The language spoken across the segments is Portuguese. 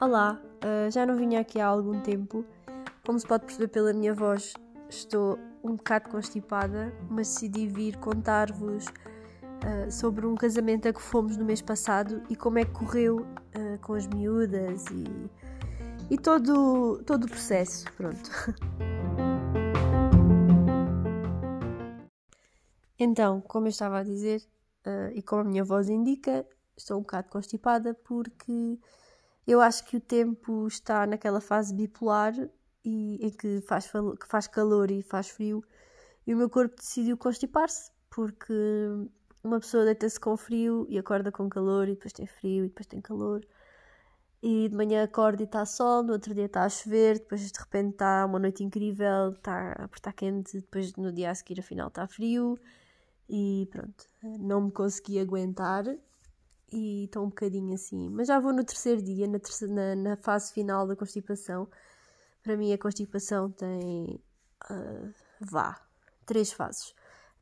Olá, uh, já não vinha aqui há algum tempo. Como se pode perceber pela minha voz, estou um bocado constipada, mas decidi vir contar-vos uh, sobre um casamento a que fomos no mês passado e como é que correu uh, com as miúdas e, e todo, todo o processo. Pronto. então, como eu estava a dizer, e como a minha voz indica, estou um bocado constipada porque eu acho que o tempo está naquela fase bipolar e, em que faz, que faz calor e faz frio, e o meu corpo decidiu constipar-se, porque uma pessoa deita-se com frio e acorda com calor, e depois tem frio e depois tem calor. E de manhã acorda e está sol, no outro dia está a chover, depois de repente está uma noite incrível, está, está quente, depois no dia a seguir afinal está frio. E pronto, não me consegui aguentar e estou um bocadinho assim. Mas já vou no terceiro dia, na, terceira, na, na fase final da constipação. Para mim, a constipação tem. Uh, vá, três fases.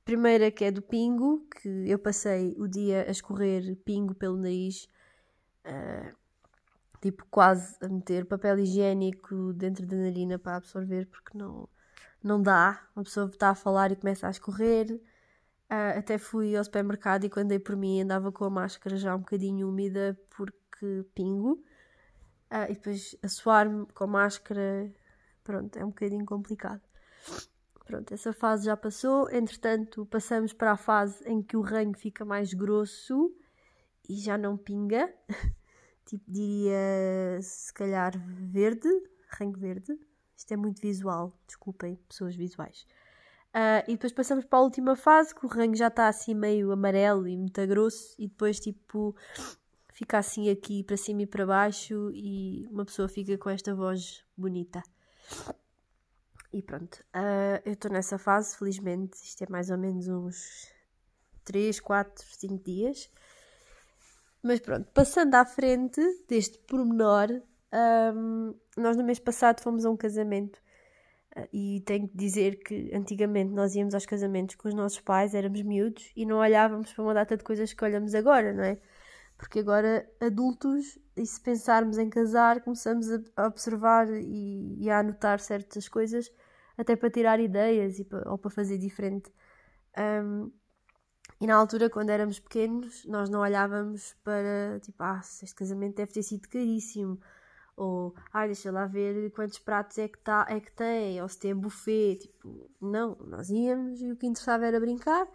A primeira que é do pingo, que eu passei o dia a escorrer pingo pelo nariz, uh, tipo quase a meter papel higiênico dentro da narina para absorver, porque não, não dá. Uma pessoa está a falar e começa a escorrer. Uh, até fui ao supermercado e quando dei por mim andava com a máscara já um bocadinho úmida porque pingo. Uh, e depois a suar-me com a máscara, pronto, é um bocadinho complicado. Pronto, essa fase já passou. Entretanto, passamos para a fase em que o ranho fica mais grosso e já não pinga. tipo, diria se calhar verde, ranho verde. Isto é muito visual, desculpem, pessoas visuais. Uh, e depois passamos para a última fase, que o ranho já está assim meio amarelo e muito grosso, e depois tipo fica assim aqui para cima e para baixo, e uma pessoa fica com esta voz bonita. E pronto, uh, eu estou nessa fase, felizmente, isto é mais ou menos uns 3, 4, 5 dias. Mas pronto, passando à frente deste pormenor, um, nós no mês passado fomos a um casamento e tenho que dizer que antigamente nós íamos aos casamentos com os nossos pais, éramos miúdos e não olhávamos para uma data de coisas que olhamos agora, não é? Porque agora, adultos, e se pensarmos em casar, começamos a observar e, e a anotar certas coisas, até para tirar ideias e para, ou para fazer diferente. Um, e na altura, quando éramos pequenos, nós não olhávamos para tipo, ah, este casamento deve ter sido caríssimo ou ai, deixa lá ver quantos pratos é que, tá, é que tem, ou se tem buffet, tipo, não, nós íamos e o que interessava era brincar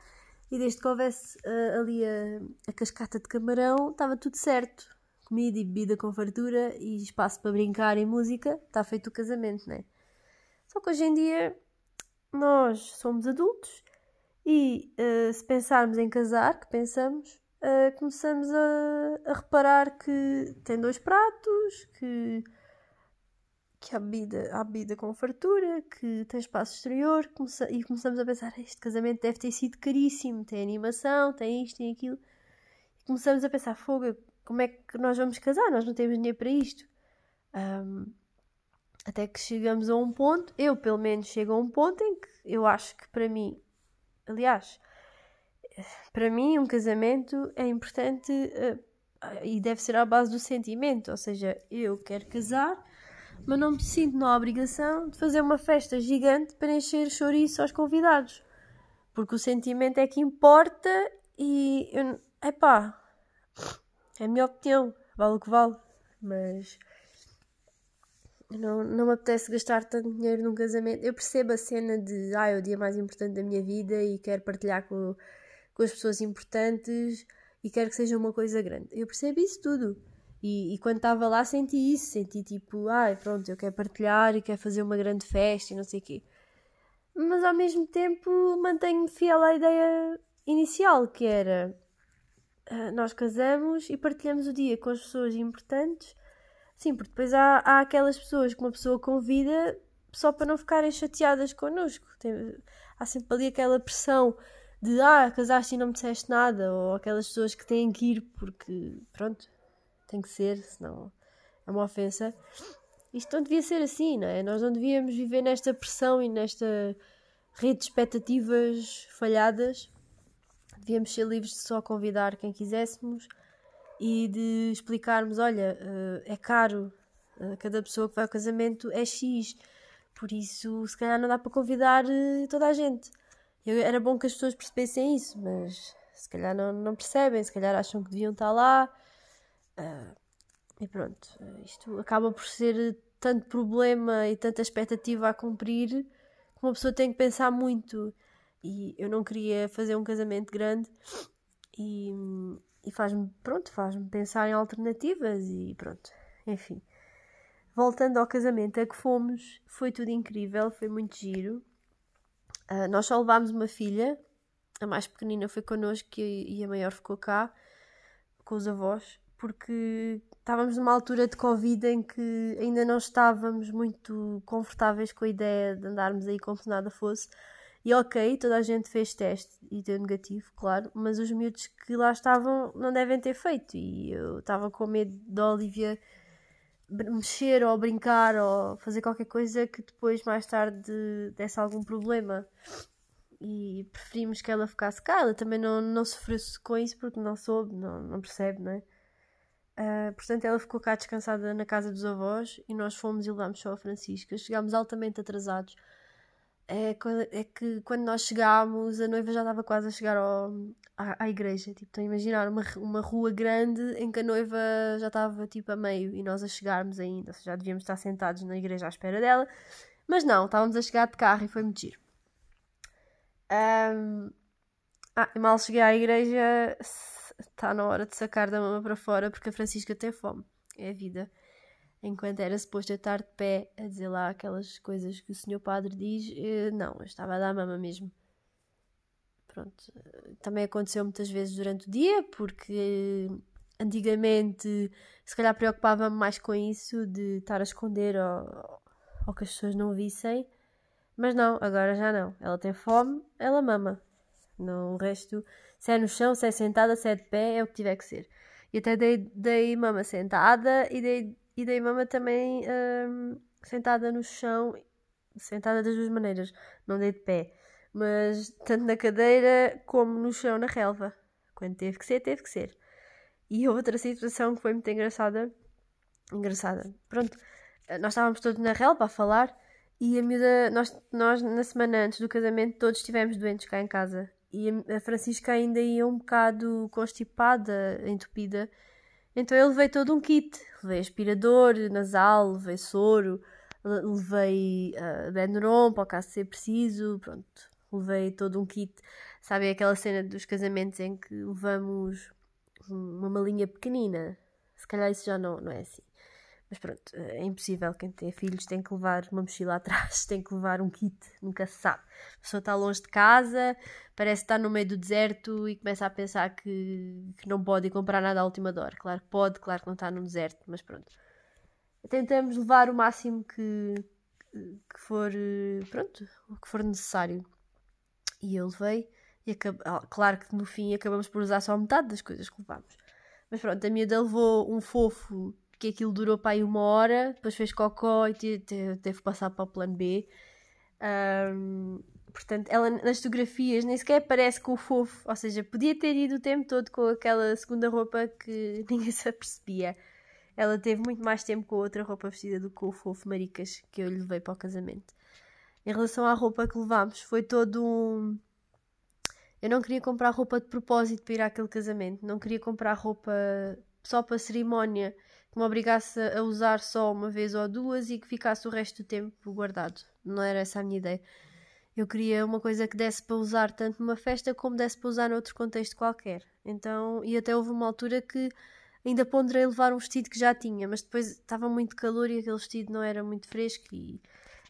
e desde que houvesse uh, ali a, a cascata de camarão, estava tudo certo. Comida e bebida com fartura e espaço para brincar e música, está feito o casamento, não é? Só que hoje em dia nós somos adultos e uh, se pensarmos em casar, que pensamos, uh, começamos a, a, reparar que tem dois pratos, que, que há, bebida, há bebida com fartura, que tem espaço exterior, e começamos a pensar: este casamento deve ter sido caríssimo, tem animação, tem isto, tem aquilo. E começamos a pensar: fogo, como é que nós vamos casar? Nós não temos dinheiro para isto. Um, até que chegamos a um ponto, eu pelo menos chego a um ponto em que eu acho que para mim, aliás, para mim, um casamento é importante uh, e deve ser à base do sentimento. Ou seja, eu quero casar, mas não me sinto na obrigação de fazer uma festa gigante para encher chouriço aos convidados. Porque o sentimento é que importa e. Eu, epá, é a minha opinião, vale o que vale. Mas. Não, não me apetece gastar tanto dinheiro num casamento. Eu percebo a cena de. Ah, é o dia mais importante da minha vida e quero partilhar com com as pessoas importantes e quero que seja uma coisa grande. Eu percebo isso tudo. E, e quando estava lá senti isso, senti tipo, ai, ah, pronto, eu quero partilhar e quero fazer uma grande festa e não sei o quê. Mas ao mesmo tempo mantenho-me fiel à ideia inicial, que era uh, nós casamos e partilhamos o dia com as pessoas importantes. Sim, porque depois há, há aquelas pessoas que uma pessoa convida só para não ficarem chateadas connosco. Tem, há sempre ali aquela pressão de ah, casaste e não me disseste nada, ou aquelas pessoas que têm que ir porque, pronto, tem que ser, senão é uma ofensa. Isto não devia ser assim, não é? Nós não devíamos viver nesta pressão e nesta rede de expectativas falhadas devíamos ser livres de só convidar quem quiséssemos e de explicarmos: olha, uh, é caro, uh, cada pessoa que vai ao casamento é X, por isso se calhar não dá para convidar uh, toda a gente. Eu, era bom que as pessoas percebessem isso, mas se calhar não, não percebem, se calhar acham que deviam estar lá. e pronto, isto acaba por ser tanto problema e tanta expectativa a cumprir que uma pessoa tem que pensar muito. E eu não queria fazer um casamento grande e, e faz-me, pronto, faz-me pensar em alternativas e pronto, enfim. Voltando ao casamento a que fomos, foi tudo incrível, foi muito giro. Uh, nós só levámos uma filha, a mais pequenina foi connosco e a maior ficou cá, com os avós, porque estávamos numa altura de Covid em que ainda não estávamos muito confortáveis com a ideia de andarmos aí como se nada fosse. E ok, toda a gente fez teste e deu negativo, claro, mas os miúdos que lá estavam não devem ter feito. E eu estava com medo da Olivia mexer ou brincar ou fazer qualquer coisa que depois, mais tarde, desse algum problema. E preferimos que ela ficasse cá. Ela também não, não sofresse com isso porque não soube, não, não percebe, não é? Uh, portanto, ela ficou cá descansada na casa dos avós e nós fomos e levámos só a Francisca. Chegámos altamente atrasados. É, é, que quando nós chegámos, a noiva já estava quase a chegar ao, à, à, igreja. Tipo, estão a imaginar uma, uma rua grande em que a noiva já estava tipo a meio e nós a chegarmos ainda. Seja, já devíamos estar sentados na igreja à espera dela. Mas não, estávamos a chegar de carro e foi muito giro. Um, ah, mal cheguei à igreja, está na hora de sacar da mama para fora porque a Francisca tem fome. É a vida. Enquanto era suposto eu estar de pé a dizer lá aquelas coisas que o senhor padre diz, eh, não, eu estava a dar mama mesmo. Pronto. Também aconteceu muitas vezes durante o dia, porque antigamente se calhar preocupava-me mais com isso de estar a esconder ou, ou que as pessoas não vissem. Mas não, agora já não. Ela tem fome, ela mama. No resto, se é no chão, se é sentada, se é de pé, é o que tiver que ser. E até dei, dei mama sentada e dei, e dei mama também hum, sentada no chão, sentada das duas maneiras, não dei de pé. Mas tanto na cadeira como no chão, na relva. Quando teve que ser, teve que ser. E outra situação que foi muito engraçada. Engraçada. Pronto, nós estávamos todos na relva a falar e a miúda, nós, nós na semana antes do casamento todos estivemos doentes cá em casa e a Francisca ainda ia um bocado constipada, entupida. Então eu levei todo um kit. Levei aspirador nasal, levei soro, levei uh, Benuron para o caso ser preciso, pronto. Levei todo um kit. Sabe aquela cena dos casamentos em que levamos uma malinha pequenina? Se calhar isso já não, não é assim. Mas pronto, é impossível. Quem tem filhos tem que levar uma mochila atrás, tem que levar um kit, nunca se sabe. A pessoa está longe de casa, parece estar no meio do deserto e começa a pensar que, que não pode ir comprar nada à última hora. Claro que pode, claro que não está no deserto, mas pronto. Tentamos levar o máximo que, que for, pronto, o que for necessário. E eu levei, e ah, claro que no fim acabamos por usar só metade das coisas que levámos. Mas pronto, a miúda levou um fofo que aquilo durou para aí uma hora, depois fez cocó e teve, teve que passar para o plano B. Um, portanto, ela nas fotografias nem sequer aparece com o fofo, ou seja, podia ter ido o tempo todo com aquela segunda roupa que ninguém se apercebia. Ela teve muito mais tempo com a outra roupa vestida do que com o fofo maricas que eu lhe levei para o casamento. Em relação à roupa que levámos, foi todo um. Eu não queria comprar roupa de propósito para ir àquele casamento, não queria comprar roupa só para cerimónia que me obrigasse a usar só uma vez ou duas e que ficasse o resto do tempo guardado. Não era essa a minha ideia. Eu queria uma coisa que desse para usar tanto numa festa como desse para usar noutro contexto qualquer. Então, e até houve uma altura que ainda ponderei levar um vestido que já tinha, mas depois estava muito calor e aquele vestido não era muito fresco e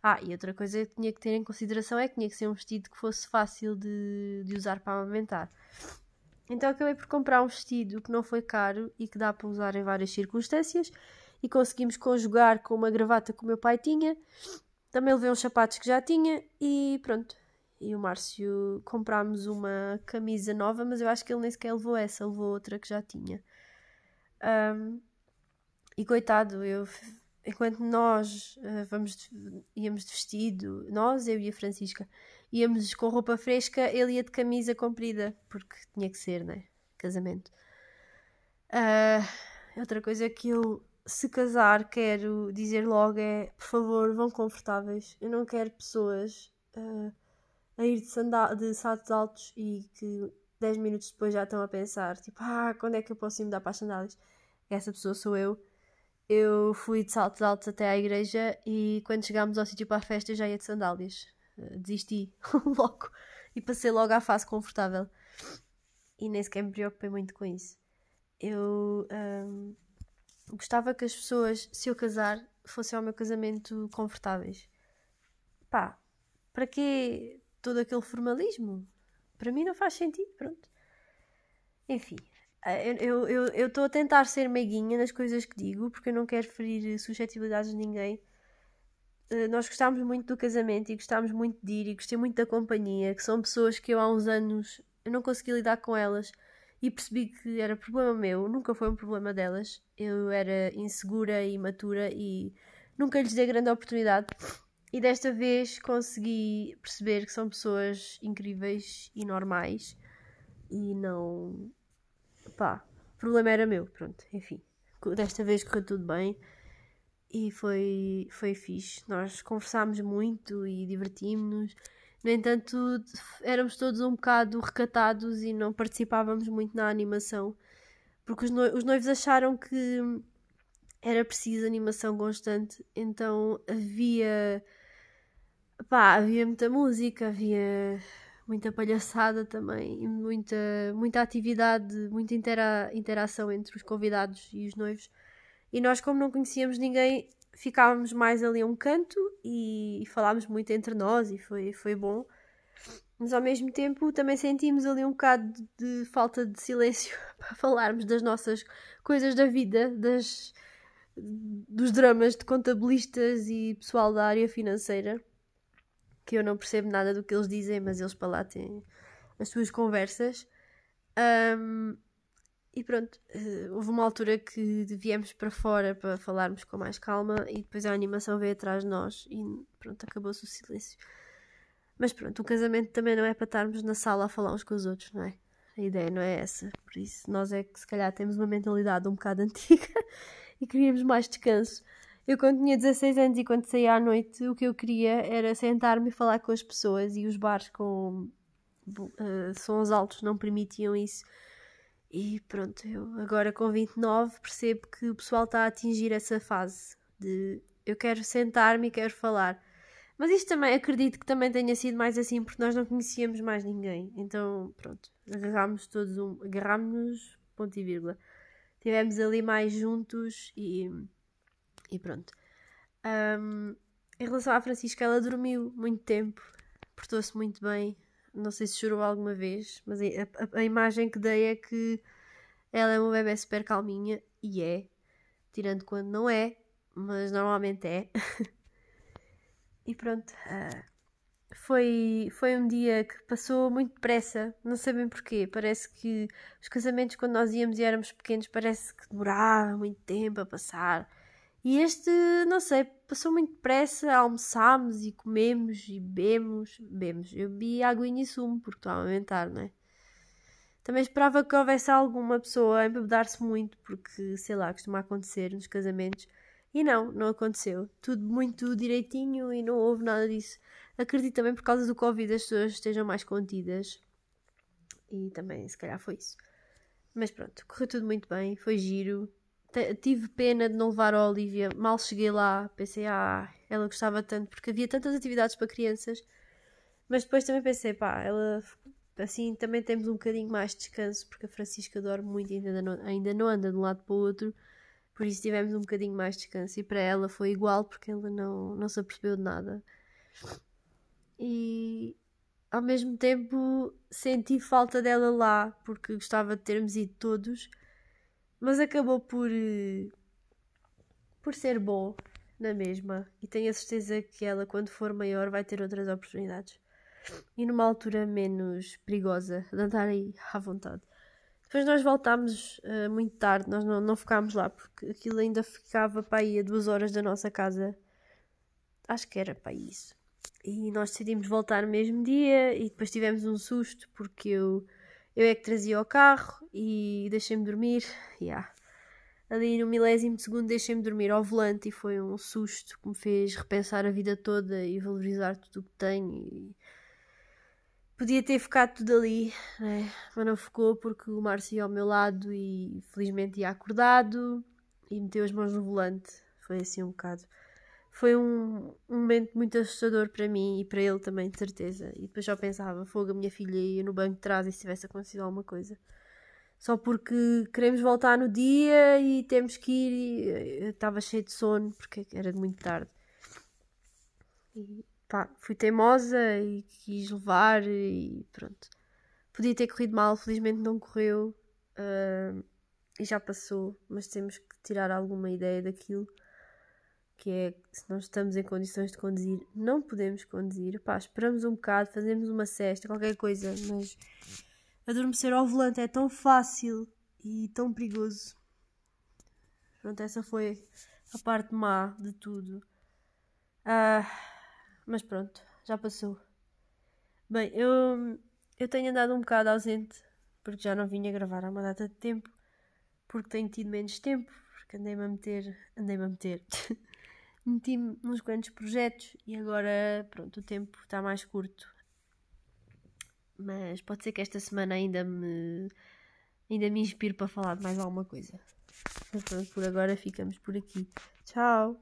ah, e outra coisa que tinha que ter em consideração é que tinha que ser um vestido que fosse fácil de, de usar para amamentar. Então acabei por comprar um vestido que não foi caro e que dá para usar em várias circunstâncias e conseguimos conjugar com uma gravata que o meu pai tinha. Também levei uns sapatos que já tinha e pronto. E o Márcio comprámos uma camisa nova, mas eu acho que ele nem sequer levou essa, levou outra que já tinha. Um, e coitado, eu enquanto nós uh, vamos de, íamos de vestido, nós, eu e a Francisca, íamos com roupa fresca, ele ia de camisa comprida, porque tinha que ser, né? Casamento. Uh, outra coisa que eu, se casar, quero dizer logo é: por favor, vão confortáveis. Eu não quero pessoas uh, a ir de, sandal de saltos altos e que 10 minutos depois já estão a pensar: tipo, ah, quando é que eu posso ir mudar para as sandálias? Essa pessoa sou eu. Eu fui de saltos altos até à igreja e quando chegámos ao sítio para a festa já ia de sandálias. Uh, desisti logo e passei logo à fase confortável. E nem sequer me preocupei muito com isso. Eu gostava que as pessoas, se eu casar, fossem ao meu casamento confortáveis. Pá, para que todo aquele formalismo? Para mim não faz sentido, pronto. Enfim, eh, eu estou a tentar ser meiguinha nas coisas que digo, porque eu não quero ferir suscetibilidades de ninguém. Uh, nós gostámos muito do casamento e gostámos muito de ir e gostei muito da companhia, que são pessoas que eu há uns anos eu não consegui lidar com elas e percebi que era problema meu, nunca foi um problema delas. Eu era insegura e imatura e nunca lhes dei grande oportunidade. E desta vez consegui perceber que são pessoas incríveis e normais e não. Pá, o problema era meu, pronto, enfim. Desta vez correu tudo bem e foi, foi fixe. Nós conversámos muito e divertimos-nos no entanto, éramos todos um bocado recatados e não participávamos muito na animação, porque os, os noivos acharam que era preciso animação constante, então havia. pá, havia muita música, havia muita palhaçada também, muita, muita atividade, muita intera interação entre os convidados e os noivos. E nós, como não conhecíamos ninguém, ficávamos mais ali a um canto e, e falámos muito entre nós e foi, foi bom. Mas ao mesmo tempo também sentimos ali um bocado de, falta de silêncio para falarmos das nossas coisas da vida, das, dos dramas de contabilistas e pessoal da área financeira, que eu não percebo nada do que eles dizem, mas eles para lá têm as suas conversas. Um, e pronto, uh, houve uma altura que viemos para fora para falarmos com mais calma e depois a animação veio atrás de nós e pronto, acabou-se o silêncio. Mas pronto, o casamento também não é para estarmos na sala a falar uns com os outros, não é? A ideia não é essa. Por isso, nós é que se calhar temos uma mentalidade um bocado antiga e queríamos mais descanso. Eu, quando tinha 16 anos e quando saía à noite, o que eu queria era sentar-me e falar com as pessoas e os bares com uh, sons altos não permitiam isso. E pronto, eu agora com 29 percebo que o pessoal está a atingir essa fase de eu quero sentar-me e quero falar. Mas isto também acredito que também tenha sido mais assim porque nós não conhecíamos mais ninguém. Então, pronto, agarrámos todos um. agarrámos-nos, ponto e vírgula. Estivemos ali mais juntos e. e pronto. Um, em relação à Francisca, ela dormiu muito tempo, portou-se muito bem, não sei se chorou alguma vez, mas a, a, a, imagem que dei é que ela é uma bebê super calminha, e é, tirando quando não é, mas normalmente é. e pronto, uh, foi, foi um dia que passou muito depressa, não sei bem porquê. Parece que os casamentos, quando nós íamos e éramos pequenos, parece que demorava muito tempo a passar. E este, não sei, passou muito depressa, almoçámos e comemos e bebemos. Bebemos. Eu bebi aguinha e sumo, porque estou a aumentar, não é? Também esperava que houvesse alguma pessoa a embebedar-se muito, porque, sei lá, costuma acontecer nos casamentos. E não, não aconteceu. Tudo muito direitinho e não houve nada disso. Acredito também por causa do Covid as pessoas estejam mais contidas. E também, se calhar, foi isso. Mas pronto, correu tudo muito bem, foi giro tive pena de não levar a Olivia. Mal cheguei lá, pensei, ah, ela gostava tanto, porque havia tantas atividades para crianças. Mas depois também pensei, pá, ela assim também temos um bocadinho mais de descanso, porque a Francisca dorme muito e ainda não, ainda não anda de um lado para o outro. Por isso tivemos um bocadinho mais de descanso. E para ela foi igual, porque ela não, não se apercebeu de nada. E ao mesmo tempo senti falta dela lá, porque gostava de termos ido todos mas acabou por eh, por ser bom na mesma. E tenho a certeza que ela quando for maior vai ter outras oportunidades. E numa altura menos perigosa de andar aí à vontade. Depois nós voltámos uh, muito tarde. Nós não, não ficámos lá porque aquilo ainda ficava para aí a duas horas da nossa casa. Acho que era para isso. E nós decidimos voltar no mesmo dia e depois tivemos um susto porque eu, eu é que trazia o carro e deixei-me dormir. Yeah. Ali no milésimo de segundo deixei-me dormir ao volante e foi um susto que me fez repensar a vida toda e valorizar tudo o que tenho. E... Podia ter ficado tudo ali, né? mas não ficou porque o Márcio ia ao meu lado e felizmente ia acordado e meteu as mãos no volante. Foi assim um bocado foi um, um momento muito assustador para mim e para ele também, de certeza. E depois já pensava, fogo, a minha filha ia no banco de trás e se tivesse acontecido alguma coisa. Só porque queremos voltar no dia e temos que ir. E eu estava cheio de sono porque era muito tarde. E pá, fui teimosa e quis levar e pronto. Podia ter corrido mal, felizmente não correu. Uh, e já passou, mas temos que tirar alguma ideia daquilo que é se não estamos em condições de conduzir, não podemos conduzir. Pá, esperamos um bocado, fazemos uma cesta, qualquer coisa, mas adormecer ao volante é tão fácil e tão perigoso. Pronto, essa foi a parte má de tudo. Ah, mas pronto, já passou. Bem, eu, eu tenho andado um bocado ausente porque já não vinha gravar há uma data de tempo, porque tenho tido menos tempo, porque andei-me a meter, andei-me a meter. meti-me nos grandes projetos e agora, pronto, o tempo está mais curto. Mas pode ser que esta semana ainda me, ainda me inspire para falar de mais alguma coisa. Pronto, por agora ficamos por aqui. Tchau!